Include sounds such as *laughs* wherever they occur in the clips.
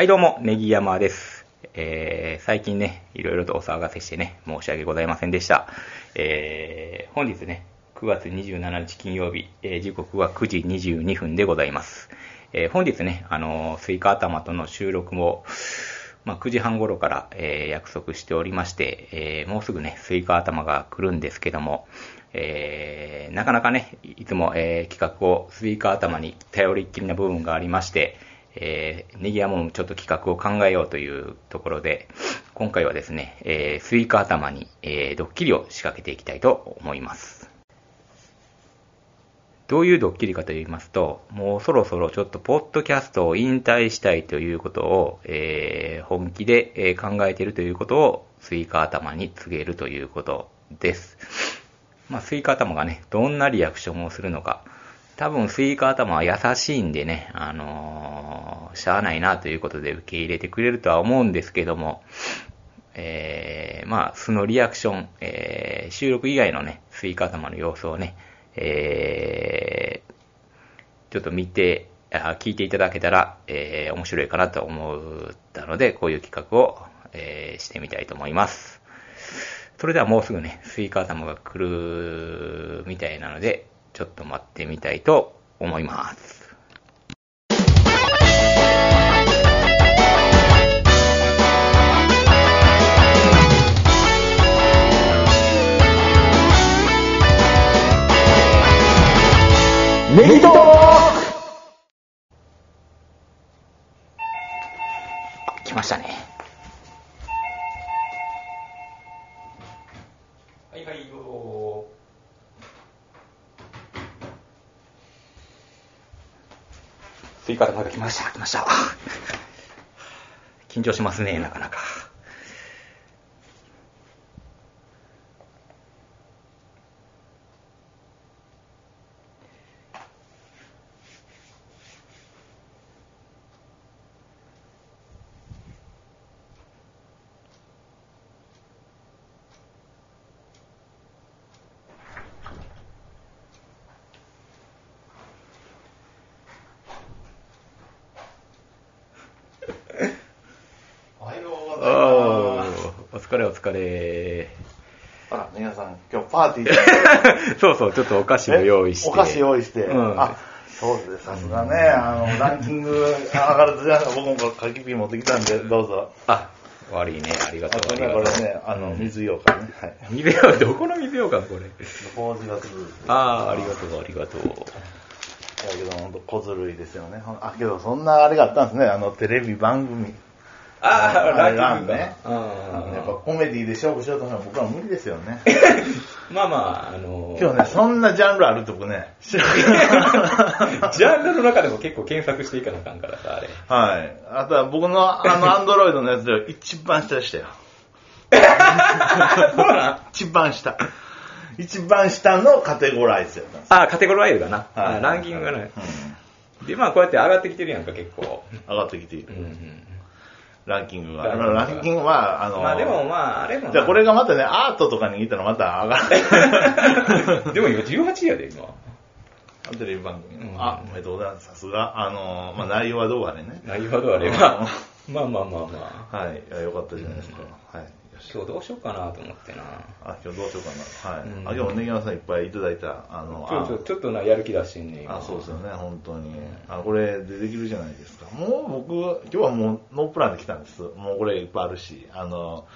はい、どうも、ネギ山です。えー、最近ね、いろいろとお騒がせしてね、申し訳ございませんでした。えー、本日ね、9月27日金曜日、えー時刻は9時22分でございます。えー本日ね、あのスイカ頭との収録も、まあ、9時半頃から、えー約束しておりまして、えーもうすぐね、スイカ頭が来るんですけども、えーなかなかね、いつも、えー企画をスイカ頭に頼りっきりな部分がありまして、えーネギ山もちょっと企画を考えようというところで、今回はですね、えースイカ頭に、えードッキリを仕掛けていきたいと思います。どういうドッキリかと言いますと、もうそろそろちょっとポッドキャストを引退したいということを、えー本気で考えているということをスイカ頭に告げるということです。まあ、スイカ頭がね、どんなリアクションをするのか。多分スイカ頭は優しいんでね、あのーしゃあないなということで受け入れてくれるとは思うんですけども、えー、まあ、そのリアクション、えー収録以外のね、スイカ頭の様子をね、えーちょっと見て、あ聞いていただけたら、えー面白いかなと思ったので、こういう企画を、えーしてみたいと思います。それではもうすぐね、スイカ頭が来るみたいなので、ちょっと待ってみたいと思います。ネギトー来ましたね。はいはい、どうぞ。スイカ玉が来ました、来ました。緊張しますね、なかなか。おはようごおざいます。ーお疲れお疲れ。あら、皆さん、今日パーティーで *laughs* そうそう、ちょっとお菓子も用意して。お菓子用意して。うんあ、そうです。さすがね、あの、ランキング上がるとじゃない僕も柿ピー持ってきたんで、どうぞ。あ、悪いね、ありがあとう。あとうこれね、あの、水ようかんね。はい。水よ、どこの水ようかん、これ？麹がする。ああ、ありがとう、ありがとう。だけど、本当小ずるいですよね。あ、けど、そんなあれがあったんですね。あの、テレビ番組。ああ、ランキングね。か。あのやっぱコメディで勝負しようとしたら僕は無理ですよね。うん。まあまあ、あのー、今日ね、そんなジャンルあるって僕ね、ジャンルの中でも結構検索していかなあかんからさ、あれ。はい。あとは僕のあのアンドロイドのやつでは一番下でしたよ。*laughs* 一番下。一番下のカテゴライズやったんです。ああ、カテゴライズだな。はいあランキングがね。うで、まあこうやって上がってきてるやんか、結構。ん。上がってきているうん。うん。ランキングが。ランキングは、あの、まあでもまあ、あれもな。じゃあこれがまたね、アートとかにいたらまた上がる。*laughs* でも今18やで、今。テレビ番組。うんあ、おめでとうございます。さすが。あの、まあ内容はどうあれね。内容はどう *laughs* あれば。まあまあまあまあ。はい。いやよかったじゃないですか。はい。今日どうしようかなと思ってな。あ、今日どうしようかな。はい。うんあ、今日もネギマさんいっぱいいただいた、あの、ちょちょちょっとな、やる気出してんねん今あ、そうですよね、本当に。あ、これでできるじゃないですか。もう僕、今日はもうノープランで来たんです。もうこれいっぱいあるし、あの、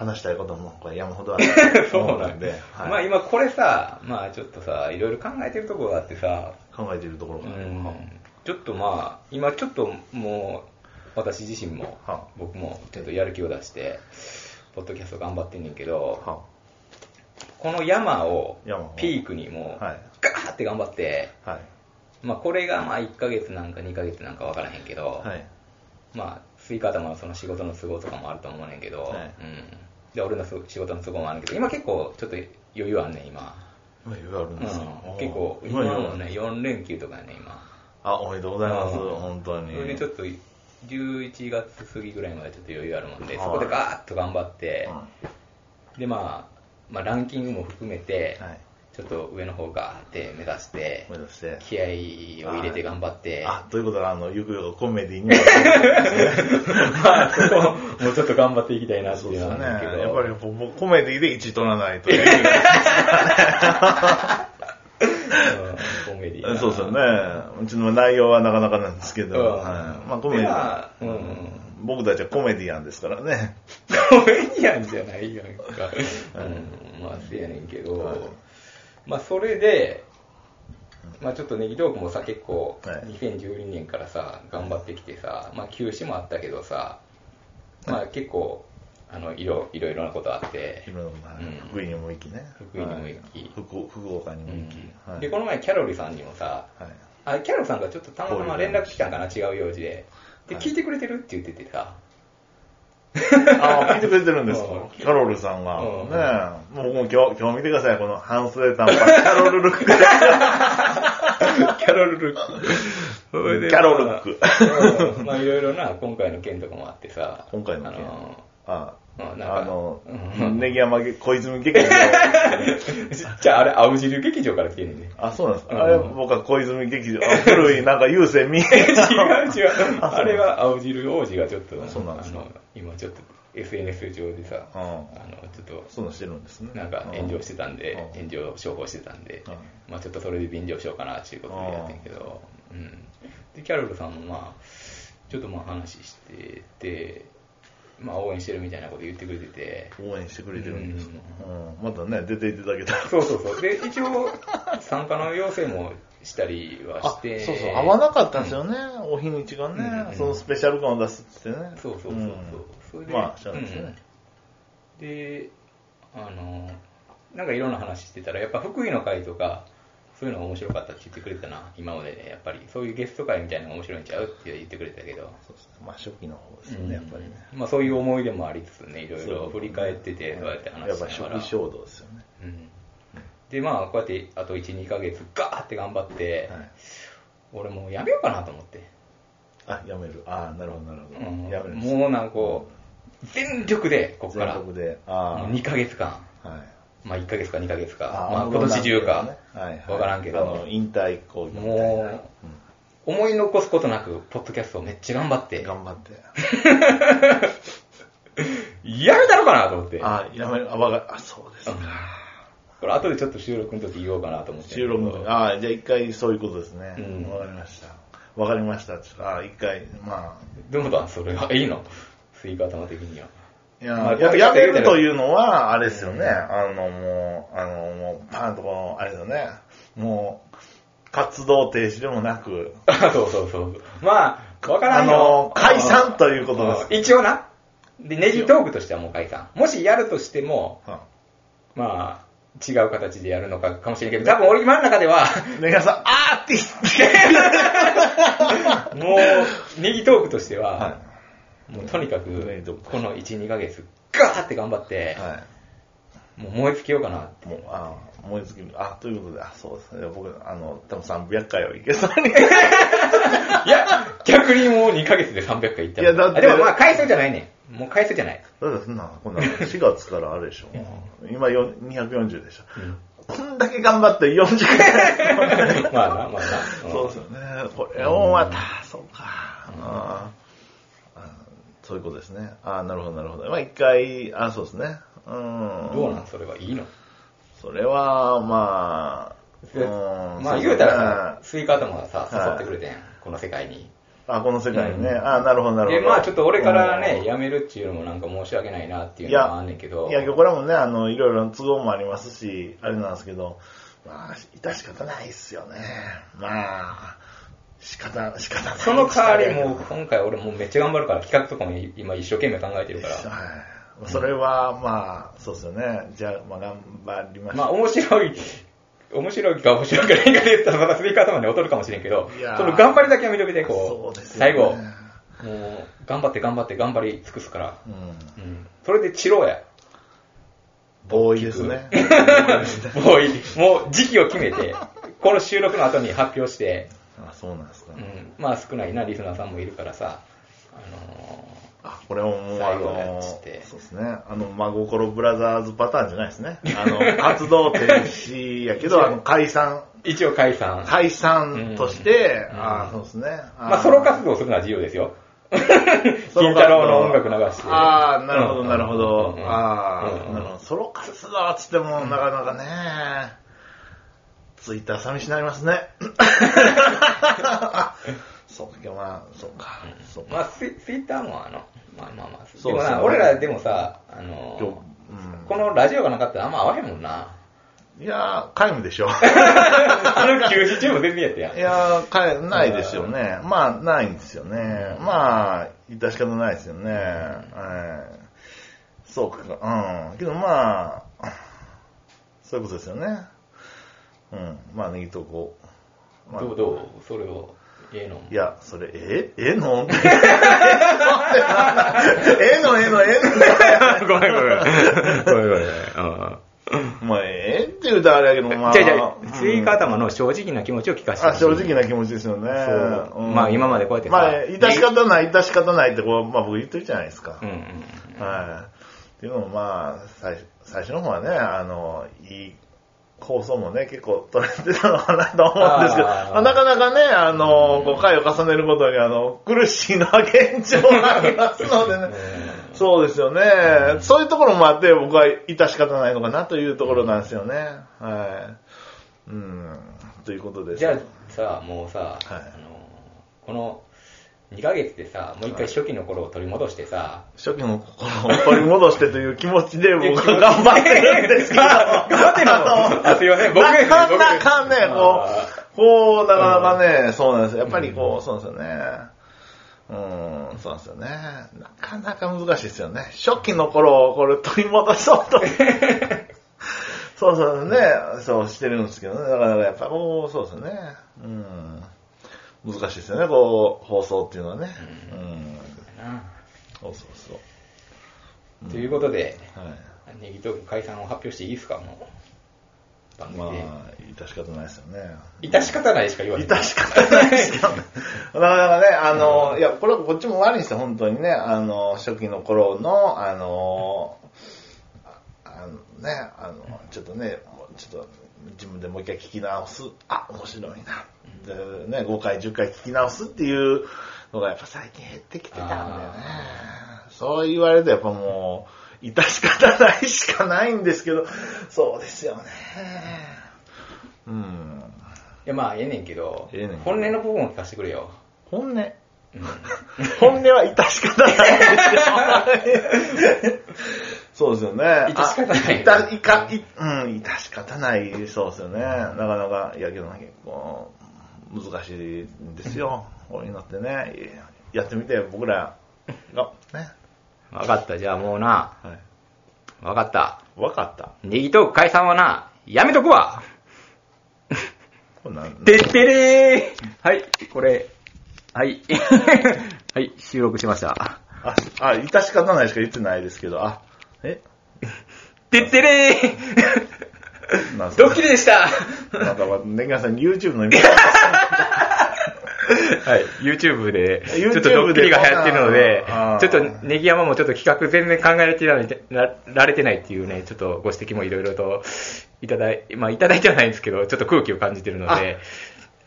話したいこともこれ山ほどある *laughs* そうなんで。はい、まあ今これさ、まあちょっとさ、いろいろ考えてるところがあってさ、考えているところが、うん、ちょっとまあ、今ちょっともう、私自身もは、僕もちょっとやる気を出して、ポッドキャスト頑張ってんねんけど、はこの山を山をピークにもう、はいガーって頑張って、はい。まあこれがまあ1ヶ月なんか2ヶ月なんかわからへんけど、はい。まあ、スイカ頭はその仕事の都合とかもあると思うねんけど、はいうん。で、俺のす仕事の都合もあるけど、今結構ちょっと余裕あんねん、今。今余裕あるんですよ。うん、結構、今今もね、4連休とかやね、今。あ、おめでとうございます、うん本当に。それでちょっと、11月過ぎぐらいまでちょっと余裕あるもんで、はいそこでガーッと頑張ってうん、で、まあ、まあ、ランキングも含めて、はい。ちちょっと上の方ガーって目指して、目指して。気合を入れて頑張って、あ、ということは、あの、ゆくゆくコメディにも。まあ、そこもうちょっと頑張っていきたいなって。いうのはあるんだけど、やっぱりもうコメディで1位取らないと *laughs* コメディそうですよね。うちの内容はなかなかなんですけど、うん。はい。まあコメディ、うん。僕たちはコメディアンですからね。コメディアンじゃないやんか。うん、まあ、せやねんけど、はい。まあ、それで、まあ、ちょっとネギトークもさ、結構、はい。2012年からさ、頑張ってきてさ、まあ、休止もあったけどさ、まあ、結構、あの、いろいろいろなことあって、いろいろなうん福井にも行きね。福井にも行きはい福福岡にも行き。はいで、この前、キャロルさんにもさ、はいあ、キャロルさんがちょっとたまたま連絡来たんかな、違う用事で。で、はい聞いてくれてるって言っててさ、ああ、聞いてくれてるんですか？うんキャロルさんが。うんねえ。もうもう今日、今日見てください。この半袖短パン、キャロルルック。キャロルルック。キャロルックうんまあいろいろな、今回の件とかもあってさ。今回の件あのああのうん、ネギ山げ小泉劇場。*laughs* じゃああれ、青汁劇場から来てんねんね。あ、そうなんですか。うんあれ、僕は小泉劇場。あ古い、なんか優先見え *laughs* 違う違う。ああれは青汁王子がちょっと、そうなんです今ちょっと SNS 上でさ、うんあの、ちょっと、そうしてるんですね。なんか炎上してたんで、うん炎上商法してたんで、うんまあちょっとそれで便乗しようかなっていうことでやってんけど、うん。で、キャロルさんもまあ、ちょっとまあ話してて、まあ応援してるみたいなこと言ってくれてて、応援してくれてるんですか。ううんまたね、出ていただけたら。そうそうそう。で、一応、参加の要請もしたりはあして、そうそう、合わなかったんですよね、お日にちがね、うんそのスペシャル感を出すってね。そうそうそうそう。んそれでまあ、しゃあないですね。うんで、あの、なんかいろんな話してたら、やっぱ福井の会とか、そういうのが面白かったって言ってくれてたな、今までね、やっぱり。そういうゲスト会みたいなのが面白いんちゃうって言ってくれてたけど。そうですねまあ、初期の方ですよね、やっぱりね。うんまあそういう思い出もありつつね、いろいろ振り返ってて、そうやって話やっぱ。初期衝動ですよね。うんで、まあこうやってあと1、2ヶ月ガーって頑張って、はい俺もうやめようかなと思って。あ、やめる。あなるほど、なるほど。うんやめる。もうなんかこう、全力で、ここから。全国で。あもう2ヶ月間。あ。はい。まあ1ヶ月か2ヶ月か。あまあ今年中か。わからんけど引退講義みたいな。もう、思い残すことなく、ポッドキャストをめっちゃ頑張って、頑張って。*laughs* やめたのかなと思って。あ、やめる。あ、わかあ、そうですか。これ後でちょっと収録の時言おうかなと思って。収録の時。あじゃあ一回そういうことですね。うんわかりました。わかりました。ちょっとあ、一回、まどうだそれはいいのスイカ頭的には。あ、いや、まあややめるというう。のは、あれですよね。うんあの、もう、あの、もう、パンとこの、あれですよね。もう、活動停止でもなく、あ *laughs* そうそうそう。まあ、わからあんよの、。解散ということです。うん一応な。で、ネギトークとしてはもう解散。もしやるとしても、うんまあ、違う形でやるのかかもしれんけど、多分俺今の中では、*laughs* ネガさん、*laughs* あーって言って。もう、ネギトークとしては、はもうとにかくこの1、2ヶ月、ガーって頑張ってい。、はもう燃え尽きようかなって。い。もう、あー燃え尽きる。あ、ということで、あ、そうですね。僕、あの、多分300回はいけそうに。*laughs* いや、逆にもう2ヶ月で300回いったいやだってあでもまあ回数じゃないね。もう回数じゃない。だってそんな、こんな、4月からあれでしょ。*laughs* 今よ240でしょ。こんだけ頑張って40回。*laughs* まあな、まあな。そうですよね。これをまた、そうか。そういうことですね。ああ、なるほど、なるほど。まあ一回、あそうですね。うん。どうなん？それはいいの？それは、まあ、でうんまあ言うたらスイカ頭がさ、はい誘ってくれてん、この世界に。あ、この世界にね。うんあなるほど、なるほで、ど。まあちょっと俺からね、うんやめるっていうのもなんか申し訳ないなっていういのもあやんねんけど。いや、これもね、あの、いろいろ都合もありますし、あれなんですけど、まあ、致し方ないっすよね。まあ、仕方、仕方ない。その代わりもうはい。今回俺もうめっちゃ頑張るから、企画とかも今一生懸命考えてるから。それは、まあ、そうですよね。じゃあ、まあ、頑張りましょう。まあ面白い、面白いか面白くないかで言ったらまたスイカ頭に劣るかもしれんけどその頑張りだけは認めて、こう、そうね最後、もう頑張って頑張って頑張り尽くすから。うん。うん。それでチローや。ボーイですね。もういい。もう時期を決めて、この収録の後に発表して、あ、そうなんですか。うん、まあ少ないなリスナーさんもいるからさ、あのあ、これももう、あのやの、つってそうですね。あの、真心ブラザーズパターンじゃないですね。あの、*laughs* 活動停止やけど、あの、解散、一応解散。解散として、うんああ、そうですね。まあ、ソロ活動するのは自由ですよ。*laughs* 金太郎の音楽流して。ああ、なるほど、うんなるほど。うんああ。ソロ活動っつっても、なかなかね、ツイッター寂しになりますね。*laughs* そうか、まあ、そうか、そうか。まあ、ツイツイッターもあの、まあまあまあ、そうそうでもな、俺らでもさ、あの、今日、このラジオがなかったらあんま合わへんもんな。うん、いやー、皆無でしょ。*laughs* あの休止中も全然やったやん。いやー、かえないですよね。まあ、ないんですよね。まあ、致し方ないですよね。はいそうか、うん。けどまあ、そういうことですよね。うん。まあ、ネギとこう。まあどうどうそれを、ええの？いや、それ、え？え *laughs* の？ええの？ええの？え *laughs* えごめんごめん。ごめんごめん。うんのまあ、ええって言うたらあれやけど、まあ。じゃあじゃスイカ頭の正直な気持ちを聞かせてあ、正直な気持ちですよね。そううんまあ今までこうやってさまあ、致し方ない、致し方ないってこう、まあ僕言っとるじゃないですか。うんうん。はい。っていうのもまあ、最初の方はね、あの、いい放送もね、結構取れてたのかなと思うんですけど、あーまあなかなかね、あの、5回を重ねるごとに、あの、苦しいのは現状がありますのでね。そうですよね。そういうところもあって、僕は致し方ないのかなというところなんですよね。はい。うん。ということです。じゃあさ、もうさ、はいあのこの2ヶ月でさ、もう一回初期の頃を取り戻してさ、初期の心を取り戻してという気持ちで僕は頑張ってるんですけど。頑張ってるの *laughs* あすいません僕なかなかね、こあう、こう、なかなかね、そうなんですよ。やっぱりこう、そうなんですよね。うん、そうなんですよね。なかなか難しいですよね。初期の頃をこれ取り戻そうと。*laughs* そうそうね、そうしてるんですけどね。だからやっぱこう、そうですよね。うん。難しいですよね、こう、放送っていうのはね。うん。なそうそうそう。ということで、はい。ネギトーク解散を発表していいですか、もう。番組まで。あ、致し方ないですよね。致し方ないしか言わない。致し方ないですよね。*laughs* なかなかね、あの、いや、これはこっちも悪いんですよ、本当にね。あの、初期の頃の、あの、ああのね、あの、ちょっとね、ちょっと自分でもう一回聞き直す。あ、面白いな。でね、5回、10回聞き直すっていうのがやっぱ最近減ってきてたんだよね。そう言われるとやっぱもう、致し方ないしかないんですけど、そうですよね。うん。いや、まあ、ええねんけど、ええねん本音の部分を聞かせてくれよ。本音？うん *laughs* 本音は致し方ないんですよ。*laughs* そうですよね。致し方ないあいた、いか、い、うん、致し方ない、そうですよね。なかなか、いやけど結構、難しいんですよ。こういうのってね。やってみて、僕らが、ね。わかった、じゃあもうな、はい。わかった。わかった。ネギトーク解散はな、やめとくわこれなんてってれーはい、これ、はい。*laughs* はい、収録しました。あ、あ、致し方ないしか言ってないですけど、あ、え？てってれー。ドッキリでした。また、ネギさん YouTube の今 *laughs* はい、YouTube で、ちょっとドッキリが流行ってるのであー、ちょっとネギ山もちょっと企画全然考えられてないらられてないっていうね、ちょっとご指摘もいろいろといただい、まあいただいてはないんですけど、ちょっと空気を感じてるので、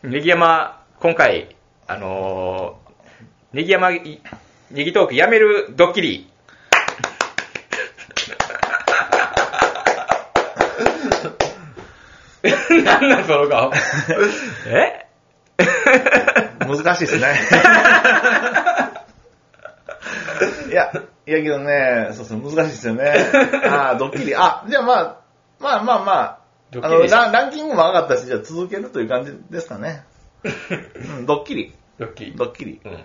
ネギ山、今回、あのー、ネギ山、いネギトークやめるドッキリ。*laughs* なんなんその顔。え？*laughs* 難しいですね。*laughs* いや、いやけどね、そうそう、難しいですよね。ああ、ドッキリ。あ、じゃあまあ、まあまあまあ、あのランランキングも上がったし、じゃあ続けるという感じですかね。うん、ドッキリ。ドッキリ。ドッキリ。うん。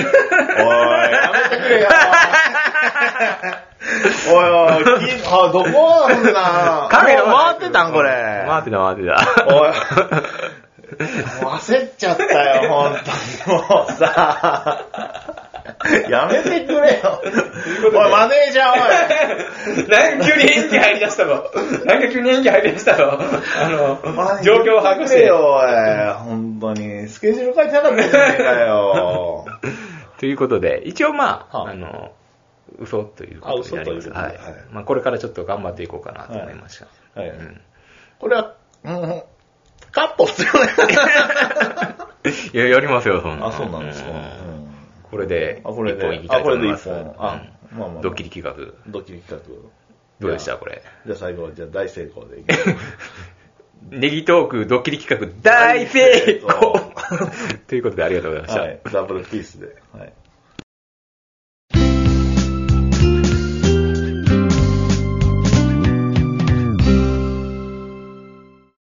おい、やめてくれよ。*laughs* おいおい、きあ、どこなんだカメラ回ってたんこれ。回ってた回ってた。おい。もう焦っちゃったよ、ほんとに。もうさ。やめてくれよ。おい、マネージャー、おい。なんか急に演技入り出したの。なんか急に演技入り出したの。あの、状況を把握して。よ、おい。本当に。スケジュール書いてなかったじゃねえかよ。ということで、一応まあ、はああの、嘘ということになります。あ嘘ということではい。はいまあ、これからちょっと頑張っていこうかなと思いました。はい。うんこれは、うん、カットするよね。*laughs* いや、やりますよ、そんなあ、そうなんですか。これで、あこれで。あこれで一本あうんまあまあまあドッキリ企画。ドッキリ企画。どうでした、これ？じゃあ最後は、じゃあ大成功でいき。*laughs* ネギトークドッキリ企画大成功 *laughs* ということでありがとうございました。はい。ダブルピースで。はい。